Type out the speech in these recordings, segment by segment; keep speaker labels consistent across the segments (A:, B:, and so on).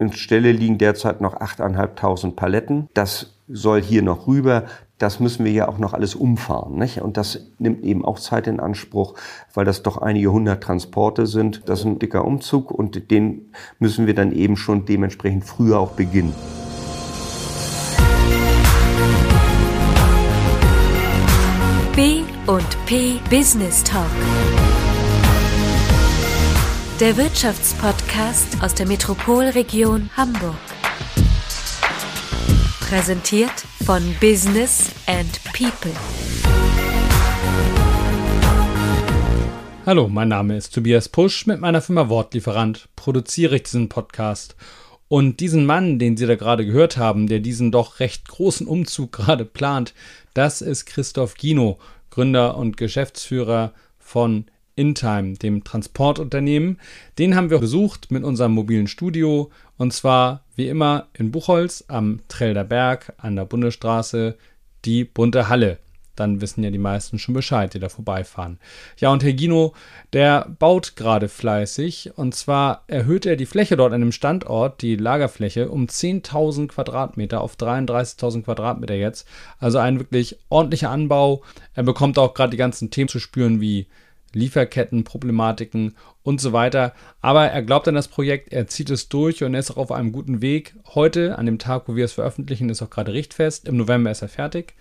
A: In Stelle liegen derzeit noch 8.500 Paletten. Das soll hier noch rüber. Das müssen wir ja auch noch alles umfahren. Nicht? Und das nimmt eben auch Zeit in Anspruch, weil das doch einige hundert Transporte sind. Das ist ein dicker Umzug und den müssen wir dann eben schon dementsprechend früher auch beginnen.
B: B und P Business Talk. Der Wirtschaftspodcast aus der Metropolregion Hamburg. Präsentiert von Business and People.
C: Hallo, mein Name ist Tobias Pusch. Mit meiner Firma Wortlieferant produziere ich diesen Podcast. Und diesen Mann, den Sie da gerade gehört haben, der diesen doch recht großen Umzug gerade plant, das ist Christoph Gino, Gründer und Geschäftsführer von InTime, dem Transportunternehmen. Den haben wir besucht mit unserem mobilen Studio und zwar wie immer in Buchholz am Trellder Berg an der Bundesstraße, die bunte Halle. Dann wissen ja die meisten schon Bescheid, die da vorbeifahren. Ja, und Herr Gino, der baut gerade fleißig. Und zwar erhöht er die Fläche dort an dem Standort, die Lagerfläche, um 10.000 Quadratmeter auf 33.000 Quadratmeter jetzt. Also ein wirklich ordentlicher Anbau. Er bekommt auch gerade die ganzen Themen zu spüren wie Lieferkettenproblematiken und so weiter. Aber er glaubt an das Projekt, er zieht es durch und er ist auch auf einem guten Weg. Heute, an dem Tag, wo wir es veröffentlichen, ist auch gerade richtfest. Im November ist er fertig.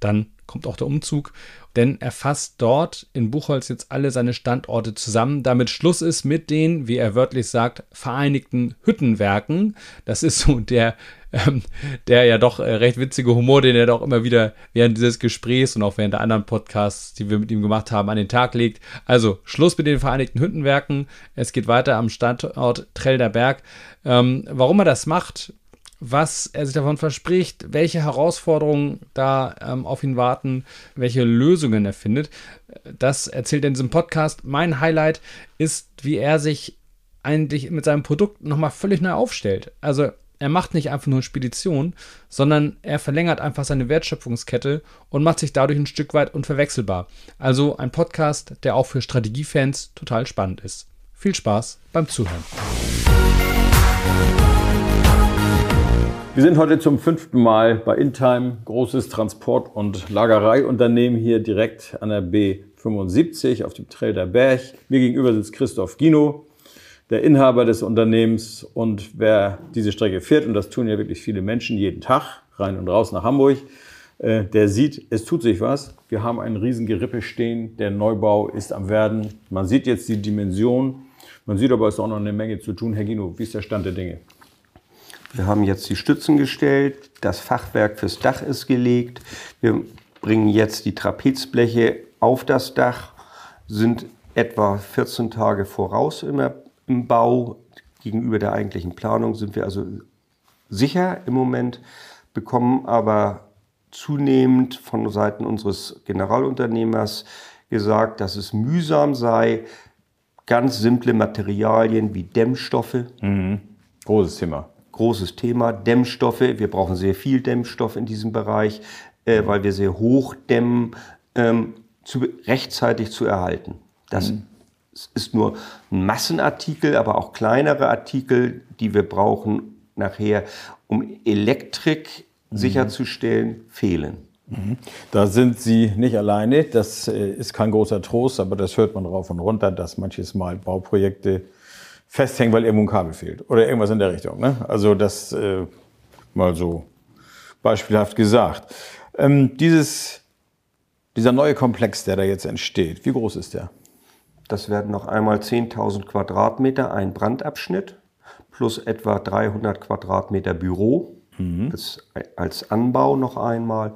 C: Dann kommt auch der Umzug, denn er fasst dort in Buchholz jetzt alle seine Standorte zusammen, damit Schluss ist mit den, wie er wörtlich sagt, Vereinigten Hüttenwerken. Das ist so der ähm, der ja doch äh, recht witzige Humor, den er doch immer wieder während dieses Gesprächs und auch während der anderen Podcasts, die wir mit ihm gemacht haben, an den Tag legt. Also Schluss mit den Vereinigten Hüttenwerken. Es geht weiter am Standort Trellder Berg. Ähm, warum er das macht, was er sich davon verspricht, welche Herausforderungen da ähm, auf ihn warten, welche Lösungen er findet. Das erzählt er in diesem Podcast. Mein Highlight ist, wie er sich eigentlich mit seinem Produkt nochmal völlig neu aufstellt. Also er macht nicht einfach nur Spedition, sondern er verlängert einfach seine Wertschöpfungskette und macht sich dadurch ein Stück weit unverwechselbar. Also ein Podcast, der auch für Strategiefans total spannend ist. Viel Spaß beim Zuhören.
D: Wir sind heute zum fünften Mal bei InTime, großes Transport- und Lagereiunternehmen hier direkt an der B75 auf dem Trail der Berg. Mir gegenüber sitzt Christoph Gino, der Inhaber des Unternehmens und wer diese Strecke fährt, und das tun ja wirklich viele Menschen jeden Tag, rein und raus nach Hamburg, äh, der sieht, es tut sich was. Wir haben einen riesen Gerippe stehen, der Neubau ist am Werden. Man sieht jetzt die Dimension, man sieht aber, es ist auch noch eine Menge zu tun. Herr Gino, wie ist der Stand der Dinge?
A: Wir haben jetzt die Stützen gestellt, das Fachwerk fürs Dach ist gelegt. Wir bringen jetzt die Trapezbleche auf das Dach, sind etwa 14 Tage voraus immer im Bau. Gegenüber der eigentlichen Planung sind wir also sicher im Moment, bekommen aber zunehmend von Seiten unseres Generalunternehmers gesagt, dass es mühsam sei, ganz simple Materialien wie Dämmstoffe.
D: Mhm. Großes Thema.
A: Großes Thema. Dämmstoffe. Wir brauchen sehr viel Dämmstoff in diesem Bereich, äh, weil wir sehr hoch dämmen, ähm, zu, rechtzeitig zu erhalten. Das mhm. Ist nur ein Massenartikel, aber auch kleinere Artikel, die wir brauchen nachher, um Elektrik mhm. sicherzustellen, fehlen.
D: Mhm. Da sind Sie nicht alleine. Das äh, ist kein großer Trost, aber das hört man rauf und runter, dass manches Mal Bauprojekte festhängen, weil irgendwo ein Kabel fehlt oder irgendwas in der Richtung. Ne? Also das äh, mal so beispielhaft gesagt. Ähm, dieses, dieser neue Komplex, der da jetzt entsteht, wie groß ist der?
A: Das werden noch einmal 10.000 Quadratmeter, ein Brandabschnitt plus etwa 300 Quadratmeter Büro mhm. als, als Anbau noch einmal.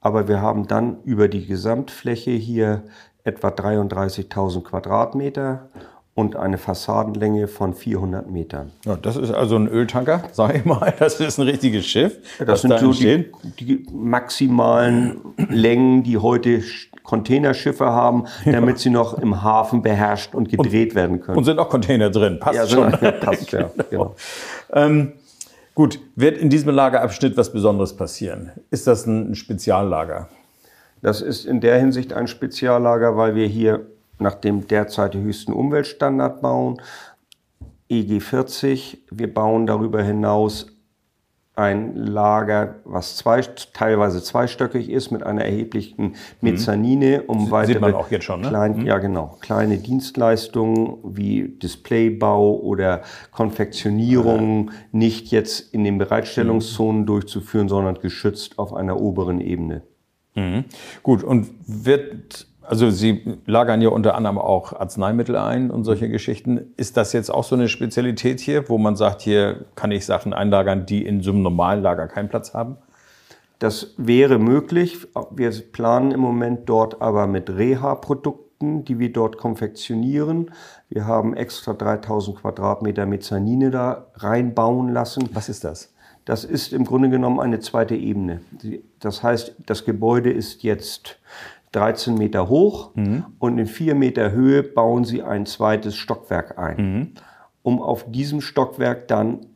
A: Aber wir haben dann über die Gesamtfläche hier etwa 33.000 Quadratmeter und eine Fassadenlänge von 400 Metern.
D: Ja, das ist also ein Öltanker, sage ich mal. Das ist ein richtiges Schiff.
A: Das sind da so die, die, maximalen Längen, die heute Containerschiffe haben, damit ja. sie noch im Hafen beherrscht und gedreht
D: und,
A: werden können.
D: Und sind auch Container drin, passt ja, schon. Ja, passt, ja, genau. ähm, gut, wird in diesem Lagerabschnitt was Besonderes passieren? Ist das ein Speziallager?
A: Das ist in der Hinsicht ein Speziallager, weil wir hier nach dem derzeit höchsten Umweltstandard bauen. EG40. Wir bauen darüber hinaus ein Lager, was zwei, teilweise zweistöckig ist, mit einer erheblichen Mezzanine, um
D: Sieht
A: weitere
D: man auch jetzt schon, ne?
A: klein, ja, genau, kleine Dienstleistungen wie Displaybau oder Konfektionierung nicht jetzt in den Bereitstellungszonen durchzuführen, sondern geschützt auf einer oberen Ebene.
D: Gut, und wird, also Sie lagern ja unter anderem auch Arzneimittel ein und solche Geschichten. Ist das jetzt auch so eine Spezialität hier, wo man sagt, hier kann ich Sachen einlagern, die in so einem normalen Lager keinen Platz haben?
A: Das wäre möglich. Wir planen im Moment dort aber mit Reha-Produkten, die wir dort konfektionieren. Wir haben extra 3000 Quadratmeter Mezzanine da reinbauen lassen.
D: Was ist das?
A: Das ist im Grunde genommen eine zweite Ebene. Das heißt, das Gebäude ist jetzt 13 Meter hoch und in 4 Meter Höhe bauen sie ein zweites Stockwerk ein, um auf diesem Stockwerk dann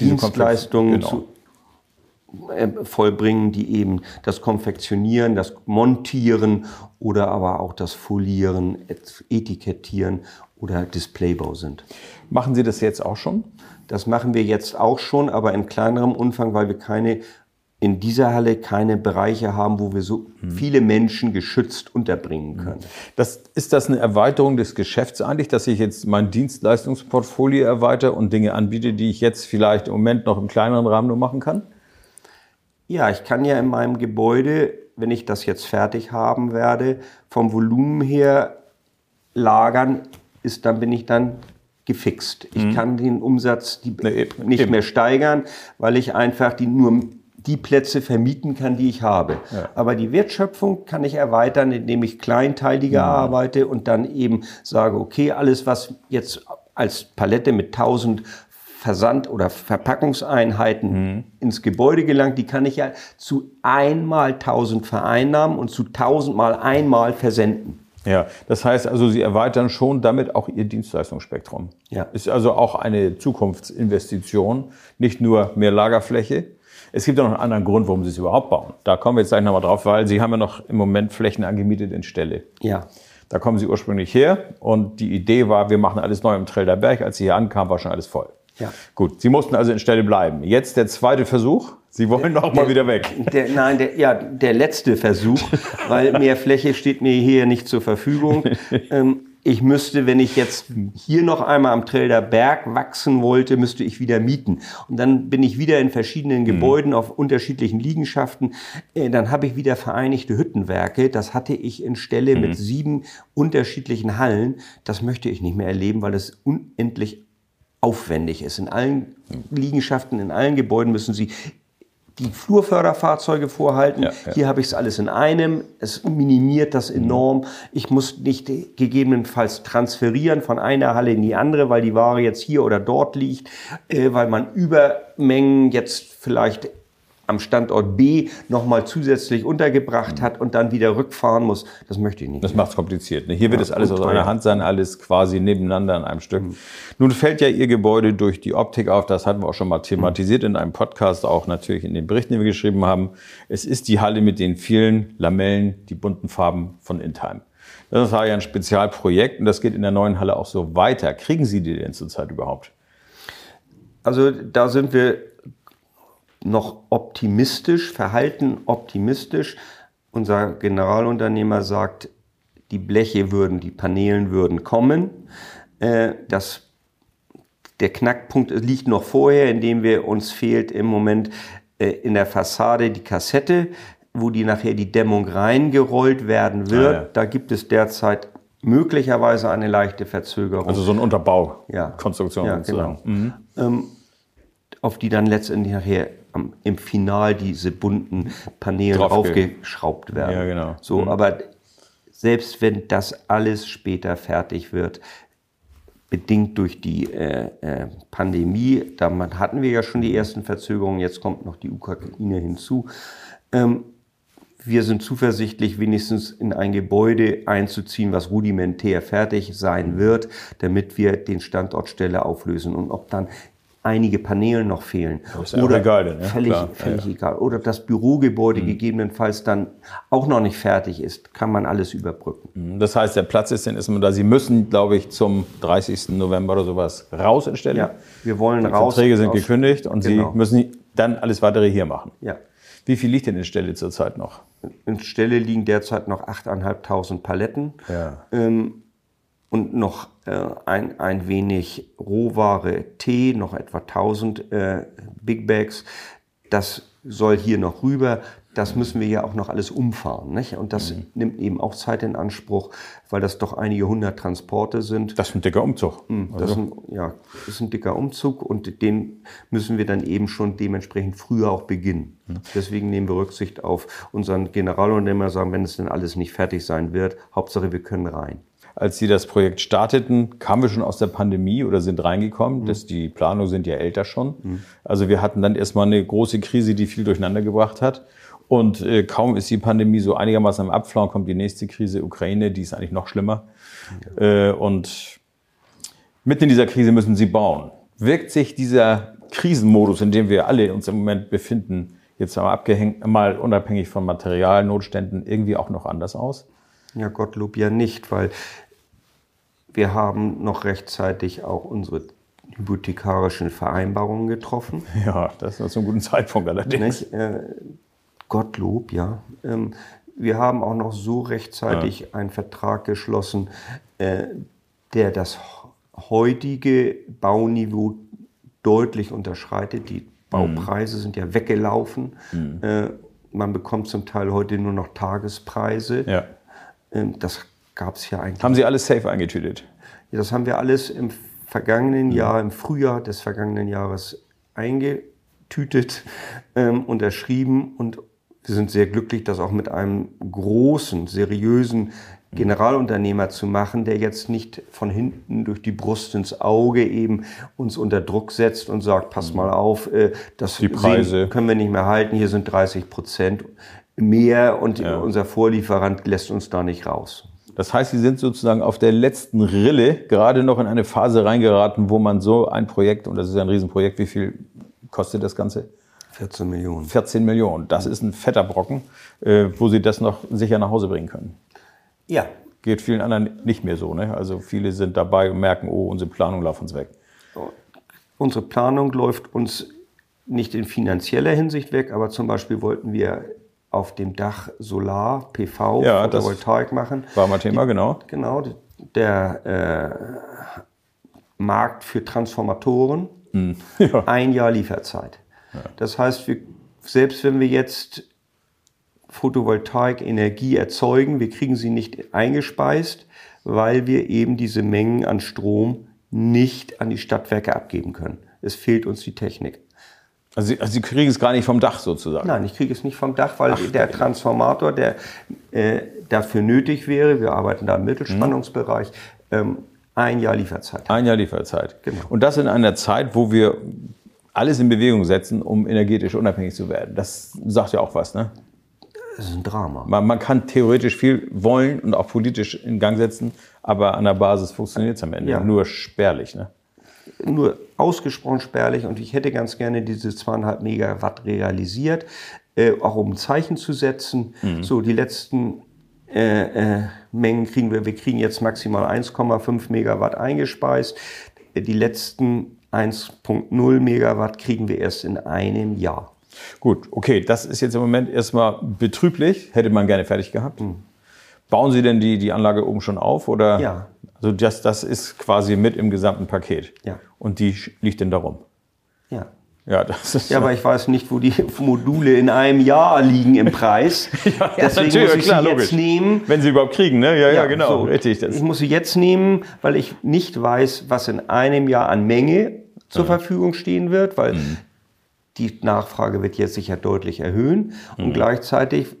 D: Diese
A: Dienstleistungen
D: Konfekt-
A: zu äh, vollbringen, die eben das Konfektionieren, das Montieren oder aber auch das Folieren, Et- Etikettieren oder Displaybau sind.
D: Machen Sie das jetzt auch schon?
A: Das machen wir jetzt auch schon, aber in kleinerem Umfang, weil wir keine in dieser Halle keine Bereiche haben, wo wir so viele Menschen geschützt unterbringen können.
D: Das, ist das eine Erweiterung des Geschäfts eigentlich, dass ich jetzt mein Dienstleistungsportfolio erweitere und Dinge anbiete, die ich jetzt vielleicht im Moment noch im kleineren Rahmen nur machen kann?
A: Ja, ich kann ja in meinem Gebäude, wenn ich das jetzt fertig haben werde, vom Volumen her lagern, ist, dann bin ich dann gefixt. Ich kann den Umsatz
D: Nee,
A: nicht
D: eben.
A: mehr steigern, weil ich einfach die, nur die Plätze vermieten kann, die ich habe. Aber die Wertschöpfung kann ich erweitern, indem ich kleinteiliger arbeite und dann eben sage, okay, alles, was jetzt als Palette mit 1000 Versand- oder Verpackungseinheiten ins Gebäude gelangt, die kann ich ja zu einmal 1000 vereinnahmen und zu 1000 mal einmal versenden.
D: Ja, das heißt also, Sie erweitern schon damit auch Ihr Dienstleistungsspektrum.
A: Ja.
D: Ist also auch eine Zukunftsinvestition, nicht nur mehr Lagerfläche. Es gibt ja noch einen anderen Grund, warum Sie es überhaupt bauen. Da kommen wir jetzt gleich nochmal drauf, weil Sie haben ja noch im Moment Flächen angemietet in Ställe.
A: Ja.
D: Da kommen Sie ursprünglich her und die Idee war, wir machen alles neu im Trelder Berg. Als Sie hier ankamen, war schon alles voll.
A: Ja.
D: Gut, Sie mussten also in Stelle bleiben. Jetzt der zweite Versuch. Sie wollen noch mal wieder weg.
A: Der, nein, der, ja, der letzte Versuch, weil mehr Fläche steht mir hier nicht zur Verfügung. Ähm, ich müsste, wenn ich jetzt hier noch einmal am Trelder Berg wachsen wollte, müsste ich wieder mieten. Und dann bin ich wieder in verschiedenen Gebäuden auf unterschiedlichen Liegenschaften. Äh, Dann habe ich wieder Vereinigte Hüttenwerke. Das hatte ich in Stelle mit sieben unterschiedlichen Hallen. Das möchte ich nicht mehr erleben, weil es unendlich aufwendig ist. In allen Liegenschaften, in allen Gebäuden müssen Sie die Flurförderfahrzeuge vorhalten.
D: Ja, ja.
A: Hier habe ich es alles in einem. Es minimiert das enorm. Ich muss nicht gegebenenfalls transferieren von einer Halle in die andere, weil die Ware jetzt hier oder dort liegt, äh, weil man Übermengen jetzt vielleicht am Standort B nochmal zusätzlich untergebracht hat und dann wieder rückfahren muss. Das möchte ich nicht.
D: Das macht es kompliziert. Ne? Hier wird es alles aus einer. Hand sein, alles quasi nebeneinander in einem Stück. Nun fällt ja Ihr Gebäude durch die Optik auf. Das hatten wir auch schon mal thematisiert in einem Podcast, auch natürlich in den Berichten, die wir geschrieben haben. Es ist die Halle mit den vielen Lamellen, die bunten Farben von Intheim. Das war ja ein Spezialprojekt und das geht in der neuen Halle auch so weiter. Kriegen Sie die denn zurzeit überhaupt?
A: Also da sind wir noch optimistisch, verhalten optimistisch. Unser Generalunternehmer sagt, die Bleche würden, die Paneelen würden kommen. Äh, Das, der Knackpunkt liegt noch vorher, indem wir uns fehlt im Moment äh, in der Fassade die Kassette, wo die nachher die Dämmung reingerollt werden wird.
D: Ah, ja.
A: Da gibt es derzeit möglicherweise eine leichte Verzögerung.
D: Also so ein Unterbau,
A: Ja.
D: Konstruktion
A: Ja,
D: sozusagen.
A: genau. Auf die dann letztendlich nachher am, im Final diese bunten Paneele aufgeschraubt werden.
D: Ja, genau.
A: So, aber selbst wenn das alles später fertig wird, bedingt durch die äh, äh, Pandemie, da hatten wir ja schon die ersten Verzögerungen, jetzt kommt noch die Ukraine hinzu. Ähm, wir sind zuversichtlich, wenigstens in ein Gebäude einzuziehen, was rudimentär fertig sein wird, damit wir den Standort Stelle auflösen. Und ob dann einige Paneele noch fehlen.
D: ist ja auch egal dann, ja,
A: völlig,
D: klar.
A: völlig
D: Ja, Mhm.
A: egal. Oder das Bürogebäude gegebenenfalls dann auch noch nicht fertig ist, kann man alles überbrücken.
D: Das heißt, der Platz ist dann erstmal da. Sie müssen, glaube ich, zum 30. November oder sowas raus in Stelle.
A: Ja, wir wollen
D: Die
A: raus.
D: Verträge sind
A: aus-
D: gekündigt und
A: Genau.
D: Sie müssen dann alles weitere hier machen.
A: Ja.
D: Wie viel liegt denn in Stelle zurzeit noch?
A: In Stelle liegen derzeit noch 8.500 Paletten.
D: Ja.
A: Ähm, und noch äh, ein, ein wenig Rohware Tee, noch etwa 1000 äh, Big Bags. Das soll hier noch rüber. Das müssen wir ja auch noch alles umfahren. Nicht? Und das
D: Mhm.
A: nimmt eben auch Zeit in Anspruch, weil das doch einige hundert Transporte sind.
D: Das ist ein dicker Umzug.
A: Das ist ein, ja, das ist ein dicker Umzug und den müssen wir dann eben schon dementsprechend früher auch beginnen. Deswegen nehmen wir Rücksicht auf unseren Generalunternehmer, sagen, wenn es denn alles nicht fertig sein wird, Hauptsache wir können rein.
D: Als Sie das Projekt starteten, kamen wir schon aus der Pandemie oder sind reingekommen. Das, die Planungen sind ja älter schon. Also wir hatten dann erstmal eine große Krise, die viel durcheinander gebracht hat. Und äh, kaum ist die Pandemie so einigermaßen am Abflauen, kommt die nächste Krise, Ukraine, die ist eigentlich noch schlimmer. Äh, und mitten in dieser Krise müssen Sie bauen. Wirkt sich dieser Krisenmodus, in dem wir alle uns im Moment befinden, jetzt mal abgehängt, mal unabhängig von Materialnotständen, irgendwie auch noch anders aus?
A: Ja, Gottlob ja nicht, weil wir haben noch rechtzeitig auch unsere hypothekarischen Vereinbarungen getroffen.
D: Ja, das ist zum guten Zeitpunkt allerdings.
A: Äh, Gottlob, ja. Ähm, wir haben auch noch so rechtzeitig einen Vertrag geschlossen, äh, der das heutige Bauniveau deutlich unterschreitet. Die Baupreise sind ja weggelaufen. Äh, man bekommt zum Teil heute nur noch Tagespreise.
D: Ja.
A: Ähm, das gab es ja eigentlich.
D: Haben Sie alles safe eingetütet?
A: Ja, das haben wir alles im vergangenen Jahr, im Frühjahr des vergangenen Jahres eingetütet, ähm, unterschrieben und wir sind sehr glücklich, das auch mit einem großen, seriösen Generalunternehmer zu machen, der jetzt nicht von hinten durch die Brust ins Auge eben uns unter Druck setzt und sagt, pass mal auf, äh, das
D: Die Preise.
A: sehen, können wir nicht mehr halten, hier sind 30 Prozent mehr und unser Vorlieferant lässt uns da nicht raus.
D: Das heißt, Sie sind sozusagen auf der letzten Rille gerade noch in eine Phase reingeraten, wo man so ein Projekt, und das ist ja ein Riesenprojekt, wie viel kostet das Ganze?
A: 14 Millionen.
D: 14 Millionen. Das ist ein fetter Brocken, äh, wo Sie das noch sicher nach Hause bringen können.
A: Ja,
D: Geht vielen anderen nicht mehr so. Ne? Also viele sind dabei und merken, oh, unsere Planung läuft uns weg.
A: Unsere Planung läuft uns nicht in finanzieller Hinsicht weg, aber zum Beispiel wollten wir auf dem Dach Solar, PV,
D: Ja,
A: Photovoltaik machen.
D: War mal Thema, genau.
A: Genau, der äh, Markt für Transformatoren,
D: Hm. Ja.
A: ein Jahr Lieferzeit. Das heißt, wir, selbst wenn wir jetzt Photovoltaik Energie erzeugen, wir kriegen sie nicht eingespeist, weil wir eben diese Mengen an Strom nicht an die Stadtwerke abgeben können. Es fehlt uns die Technik.
D: Also Sie, also Sie kriegen es gar nicht vom Dach sozusagen.
A: Nein, ich kriege es nicht vom Dach, weil der Transformator, der äh, dafür nötig wäre, wir arbeiten da im Mittelspannungsbereich, ähm, ein Jahr Lieferzeit.
D: Ein Jahr Lieferzeit.
A: Genau.
D: Und das in einer Zeit, wo wir alles in Bewegung setzen, um energetisch unabhängig zu werden. Das sagt ja auch was, ne?
A: Das ist ein Drama.
D: Man, man kann theoretisch viel wollen und auch politisch in Gang setzen, aber an der Basis funktioniert es am Ende
A: Ja.
D: nur spärlich. Ne?
A: Nur ausgesprochen spärlich und ich hätte ganz gerne diese zweieinhalb Megawatt realisiert, äh, auch um ein Zeichen zu setzen. So, die letzten äh, äh, Mengen kriegen wir, wir kriegen jetzt maximal 1,5 Megawatt eingespeist. Die letzten 1,0 Megawatt kriegen wir erst in einem Jahr.
D: Gut, okay, das ist jetzt im Moment erstmal betrüblich, hätte man gerne fertig gehabt. Bauen Sie denn die, die Anlage oben schon auf? Oder?
A: Ja.
D: Also das, das ist quasi mit im gesamten Paket.
A: Ja.
D: Und die liegt denn darum?
A: Ja.
D: Ja, das ist
A: Ja, aber ich weiß nicht, wo die Module in einem Jahr liegen im Preis. Deswegen
D: natürlich,
A: muss ich
D: klar,
A: sie
D: logisch.
A: jetzt nehmen.
D: Wenn Sie überhaupt kriegen, ne? Ja, ja, genau,
A: so.
D: richtig. Das,
A: Ich muss sie jetzt nehmen, weil ich nicht weiß, was in einem Jahr an Menge zur Verfügung stehen wird, weil
D: Mhm.
A: die Nachfrage wird jetzt sich ja deutlich erhöhen.
D: Mhm.
A: Und gleichzeitig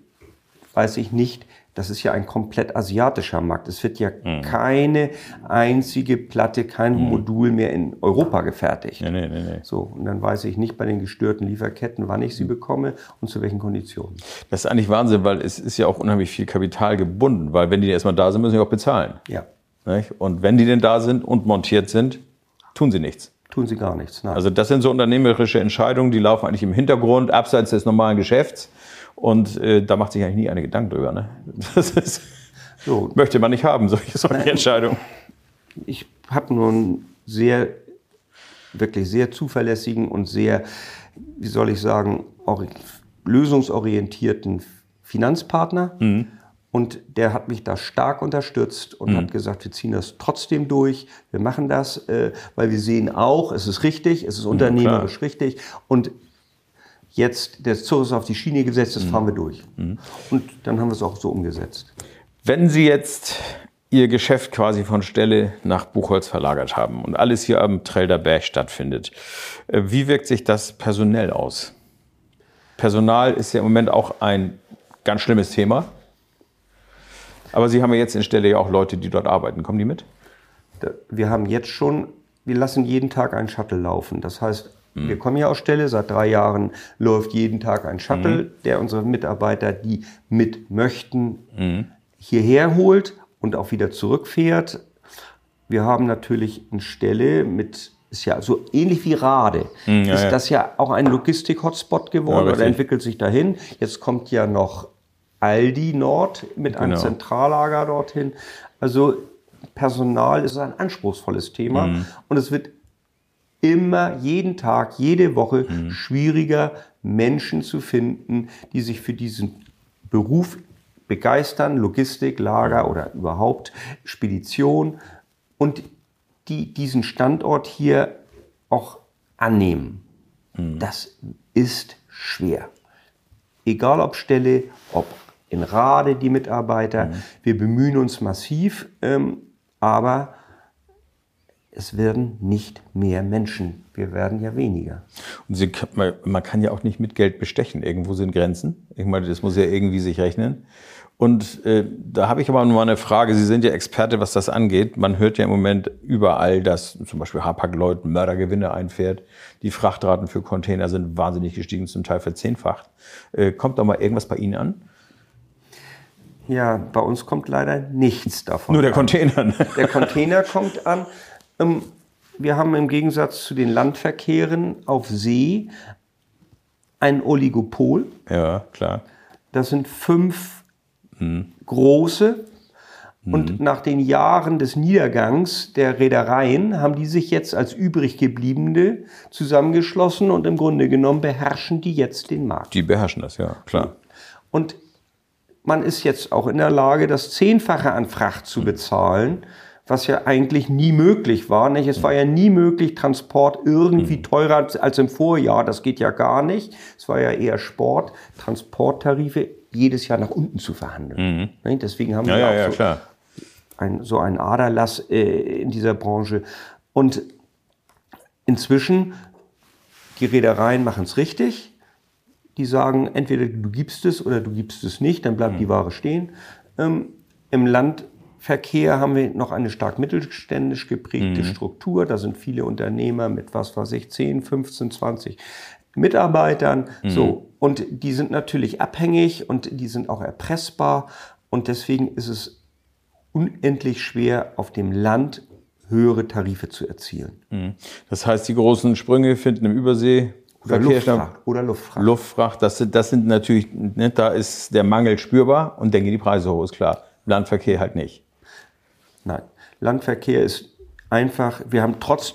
A: weiß ich nicht, das ist ja ein komplett asiatischer Markt. Es wird ja
D: Mhm.
A: keine einzige Platte, kein Modul mehr in Europa gefertigt.
D: nee, nee, nee, nee.
A: So, und dann weiß ich nicht bei den gestörten Lieferketten, wann ich sie bekomme und zu welchen Konditionen.
D: Das ist eigentlich Wahnsinn, weil es ist ja auch unheimlich viel Kapital gebunden, weil wenn die erstmal da sind, müssen sie auch bezahlen.
A: Ja.
D: Nicht? Und wenn die denn da sind und montiert sind, tun sie nichts.
A: Tun sie gar nichts. Nein.
D: Also das sind so unternehmerische Entscheidungen, die laufen eigentlich im Hintergrund, abseits des normalen Geschäfts. Und äh, da macht sich eigentlich nie eine Gedanken drüber. Ne? Das ist,
A: so,
D: möchte man nicht haben, solche, solche Entscheidungen.
A: ich habe nur einen sehr, wirklich sehr zuverlässigen und sehr, wie soll ich sagen, ori- lösungsorientierten Finanzpartner. Und der hat mich da stark unterstützt und hat gesagt, wir ziehen das trotzdem durch, wir machen das, äh, weil wir sehen auch, es ist richtig, es ist unternehmerisch richtig. Und jetzt, der Zug ist auf die Schiene gesetzt, das fahren wir durch. Und dann haben wir es auch so umgesetzt.
D: Wenn Sie jetzt Ihr Geschäft quasi von Stelle nach Buchholz verlagert haben und alles hier am Trelder Berg stattfindet, äh, wie wirkt sich das personell aus? Personal ist ja im Moment auch ein ganz schlimmes Thema. Aber Sie haben ja jetzt in Stelle ja auch Leute, die dort arbeiten. Kommen die mit?
A: Wir haben jetzt schon, wir lassen jeden Tag einen Shuttle laufen. Das heißt, wir kommen ja aus Stelle, seit drei Jahren läuft jeden Tag ein Shuttle, der unsere Mitarbeiter, die mit möchten, hierher holt und auch wieder zurückfährt. Wir haben natürlich eine Stelle mit, ist ja so ähnlich wie Rade,
D: ja,
A: ist
D: ja.
A: das ja auch ein Logistik-Hotspot geworden
D: Ja,
A: oder entwickelt sich dahin. Jetzt kommt ja noch Aldi Nord mit einem
D: Genau.
A: Zentrallager dorthin. Also Personal ist ein anspruchsvolles Thema
D: Mhm.
A: und es wird immer, jeden Tag, jede Woche
D: Mhm.
A: schwieriger, Menschen zu finden, die sich für diesen Beruf begeistern, Logistik, Lager oder überhaupt Spedition und die diesen Standort hier auch annehmen. Das ist schwer. Egal ob Stelle, ob in Rade die Mitarbeiter, wir bemühen uns massiv, ähm, aber es werden nicht mehr Menschen. Wir werden ja weniger.
D: Und Sie, man, man kann ja auch nicht mit Geld bestechen. Irgendwo sind Grenzen. Ich meine, das muss ja irgendwie sich rechnen. Und äh, da habe ich aber mal eine Frage. Sie sind ja Experte, was das angeht. Man hört ja im Moment überall, dass zum Beispiel Hapag-Lloyd Mördergewinne einfährt. Die Frachtraten für Container sind wahnsinnig gestiegen, zum Teil verzehnfacht. Äh, kommt da mal irgendwas bei Ihnen an?
A: Ja, bei uns kommt leider nichts davon.
D: Nur der
A: an.
D: Container. Ne?
A: Der Container kommt an. Ähm, Wir haben im Gegensatz zu den Landverkehren auf See ein Oligopol.
D: Ja, klar.
A: Das sind fünf große. Und nach den Jahren des Niedergangs der Reedereien haben die sich jetzt als übrig gebliebene zusammengeschlossen und im Grunde genommen beherrschen die jetzt den Markt.
D: Die beherrschen das, ja, klar.
A: Und man ist jetzt auch in der Lage, das Zehnfache an Fracht zu bezahlen, was ja eigentlich nie möglich war. Nicht? Es war ja nie möglich, Transport irgendwie teurer als im Vorjahr. Das geht ja gar nicht. Es war ja eher Sport, Transporttarife jedes Jahr nach unten zu verhandeln. Nicht? Deswegen haben
D: Ja,
A: wir
D: ja,
A: auch
D: ja,
A: so,
D: klar.
A: ein, so einen Aderlass äh, in dieser Branche. Und inzwischen, die Reedereien machen es richtig. Die sagen, entweder du gibst es oder du gibst es nicht, dann bleibt die Ware stehen. Ähm, Im Landverkehr haben wir noch eine stark mittelständisch geprägte Struktur. Da sind viele Unternehmer mit, was weiß ich, 10, 15, 20 Mitarbeitern. So. Und die sind natürlich abhängig und die sind auch erpressbar. Und deswegen ist es unendlich schwer, auf dem Land höhere Tarife zu erzielen.
D: Das heißt, die großen Sprünge finden im Übersee
A: Oder
D: Verkehr.
A: Luftfracht. Oder Luftfracht.
D: Luftfracht, das sind, das sind natürlich, ne, da ist der Mangel spürbar und dann gehen die Preise hoch, ist klar. Landverkehr halt nicht.
A: Nein, Landverkehr ist einfach, wir haben trotz,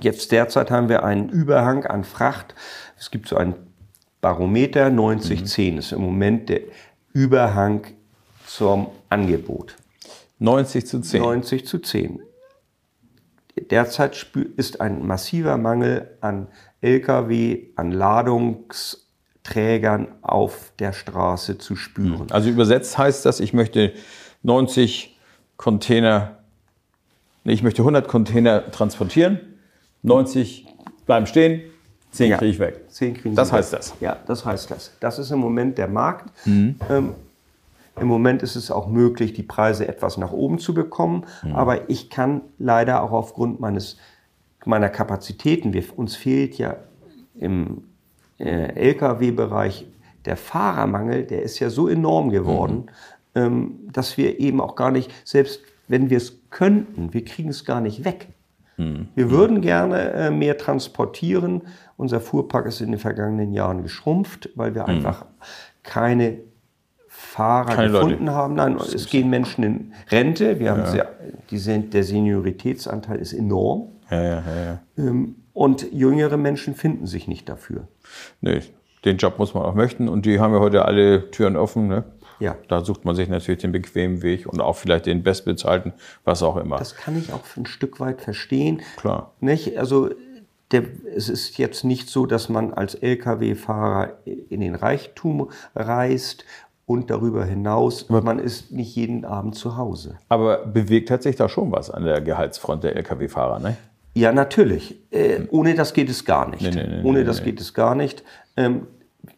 A: jetzt derzeit haben wir einen Überhang an Fracht. Es gibt so ein Barometer, 90-10 ist im Moment der Überhang zum Angebot.
D: 90 zu 10.
A: 90 zu 10. Derzeit ist ein massiver Mangel an Lkw, an Ladungsträgern auf der Straße zu spüren.
D: Also übersetzt heißt das, ich möchte 90 Container, nee, ich möchte 100 Container transportieren, 90 bleiben stehen, 10
A: Ja.
D: kriege ich weg.
A: Zehn kriegen
D: Das heißt
A: weg.
D: das.
A: Ja, das heißt das. Das ist im Moment der Markt. Ähm, Im Moment ist es auch möglich, die Preise etwas nach oben zu bekommen. Aber ich kann leider auch aufgrund meines, meiner Kapazitäten, wir, uns fehlt ja im äh, Lkw-Bereich der Fahrermangel, der ist ja so enorm geworden, ähm, dass wir eben auch gar nicht, selbst wenn wir es könnten, wir kriegen es gar nicht weg. Wir würden gerne äh, mehr transportieren. Unser Fuhrpark ist in den vergangenen Jahren geschrumpft, weil wir einfach keine Fahrer
D: Keine
A: gefunden
D: Leute.
A: haben. Nein, es gehen Menschen in Rente. Wir haben sehr, die, Sen- der Senioritätsanteil ist enorm.
D: Ja, ja, ja, ja.
A: Ähm, Und jüngere Menschen finden sich nicht dafür.
D: Nee, den Job muss man auch möchten und die haben ja heute alle Türen offen. Ne?
A: Ja.
D: Da sucht man sich natürlich den bequemen Weg und auch vielleicht den bestbezahlten, was auch immer.
A: Das kann ich auch ein Stück weit verstehen.
D: Klar.
A: Nicht? Also der, es ist jetzt nicht so, dass man als Lkw-Fahrer in den Reichtum reist und darüber hinaus, man ist nicht jeden Abend zu Hause.
D: Aber bewegt hat sich da schon was an der Gehaltsfront der Lkw-Fahrer, ne?
A: Ja, natürlich. Äh, ohne das geht es gar nicht.
D: Nee, nee, nee,
A: ohne das geht es gar nicht. Ähm,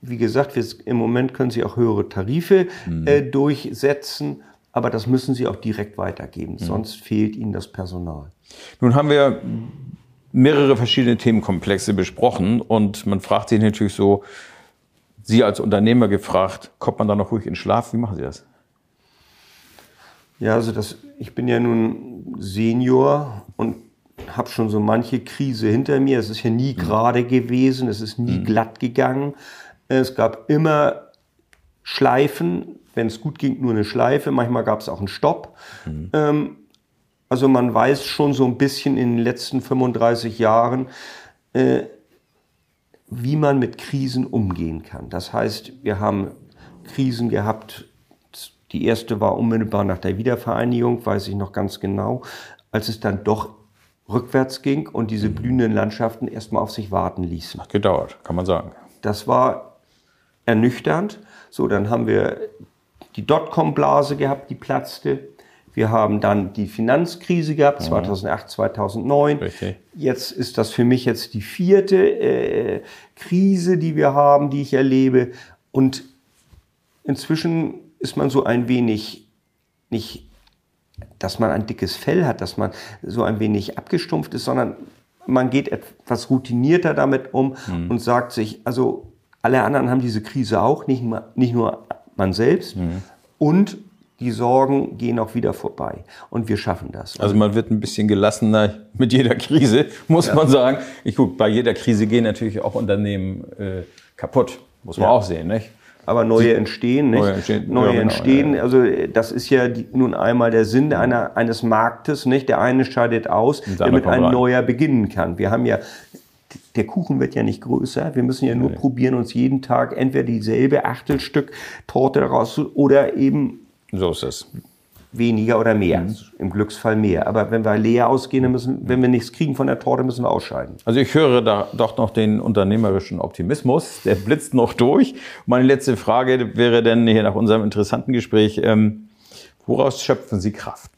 A: wie gesagt, wir, im Moment können Sie auch höhere Tarife
D: Mhm.
A: äh, durchsetzen, aber das müssen Sie auch direkt weitergeben,
D: Mhm.
A: sonst fehlt Ihnen das Personal.
D: Nun haben wir mehrere verschiedene Themenkomplexe besprochen und man fragt sich natürlich so, Sie als Unternehmer gefragt, kommt man da noch ruhig in Schlaf? Wie machen Sie das?
A: Ja, also das, ich bin ja nun Senior und habe schon so manche Krise hinter mir. Es ist ja nie gerade gewesen, es ist nie glatt gegangen. Es gab immer Schleifen, wenn es gut ging, nur eine Schleife. Manchmal gab es auch einen Stopp. Ähm, also man weiß schon so ein bisschen in den letzten 35 Jahren, äh, wie man mit Krisen umgehen kann. Das heißt, wir haben Krisen gehabt. Die erste war unmittelbar nach der Wiedervereinigung, weiß ich noch ganz genau, als es dann doch rückwärts ging und diese blühenden Landschaften erstmal auf sich warten ließen.
D: Hat gedauert, kann man sagen.
A: Das war ernüchternd. So, dann haben wir die Dotcom-Blase gehabt, die platzte. Wir haben dann die Finanzkrise gehabt, 2008, 2009.
D: Richtig.
A: Jetzt ist das für mich jetzt die vierte äh, Krise, die wir haben, die ich erlebe. Und inzwischen ist man so ein wenig nicht, dass man ein dickes Fell hat, dass man so ein wenig abgestumpft ist, sondern man geht etwas routinierter damit um und sagt sich, also alle anderen haben diese Krise auch, nicht, nur- nicht nur man selbst. Und die Sorgen gehen auch wieder vorbei. Und wir schaffen das.
D: Also man wird ein bisschen gelassener mit jeder Krise, muss man sagen. Ich guck, bei jeder Krise gehen natürlich auch Unternehmen äh, kaputt, muss man
A: Ja.
D: auch sehen, nicht?
A: Aber neue entstehen, nicht?
D: Neue entstehen,
A: Neue
D: ja, genau,
A: entstehen.
D: ja, ja.
A: Also äh, das ist ja die, nun einmal der Sinn einer, eines Marktes, nicht? Der eine scheidet aus, damit ein
D: rein.
A: neuer beginnen kann. Wir haben ja der Kuchen wird ja nicht größer. Wir müssen ja nur probieren, uns jeden Tag entweder dieselbe Achtelstück Torte daraus oder eben
D: So ist es.
A: weniger oder mehr.
D: Mhm.
A: Im Glücksfall mehr. Aber wenn wir leer ausgehen, dann müssen, wenn wir nichts kriegen von der Torte, müssen wir ausscheiden.
D: Also ich höre da doch noch den unternehmerischen Optimismus, der blitzt noch durch. Meine letzte Frage wäre dann hier nach unserem interessanten Gespräch, ähm, woraus schöpfen Sie Kraft?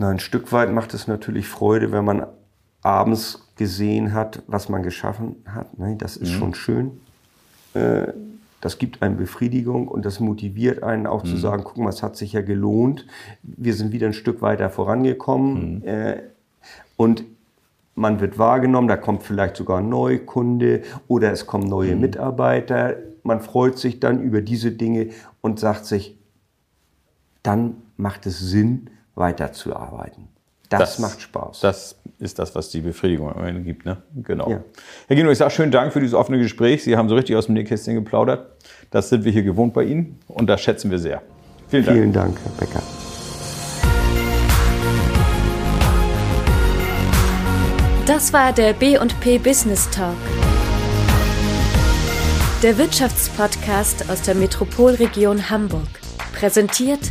A: Na, ein Stück weit macht es natürlich Freude, wenn man abends gesehen hat, was man geschaffen hat. Ne? Das ist schon schön. Äh, Das gibt einem Befriedigung und das motiviert einen auch zu sagen, guck mal, es hat sich ja gelohnt. Wir sind wieder ein Stück weiter vorangekommen. Äh, Und man wird wahrgenommen, da kommt vielleicht sogar ein Neukunde oder es kommen neue Mitarbeiter. Man freut sich dann über diese Dinge und sagt sich, dann macht es Sinn, weiterzuarbeiten. Das, macht Spaß.
D: Das ist das, was die Befriedigung am Ende gibt. Ne? Genau.
A: Ja.
D: Herr Gino, ich sage schönen Dank für dieses offene Gespräch. Sie haben so richtig aus dem Nähkästchen geplaudert. Das sind wir hier gewohnt bei Ihnen und das schätzen wir sehr. Vielen Dank.
A: Vielen Dank, Herr Becker.
B: Das war der B&P Business Talk. Der Wirtschaftspodcast aus der Metropolregion Hamburg. Präsentiert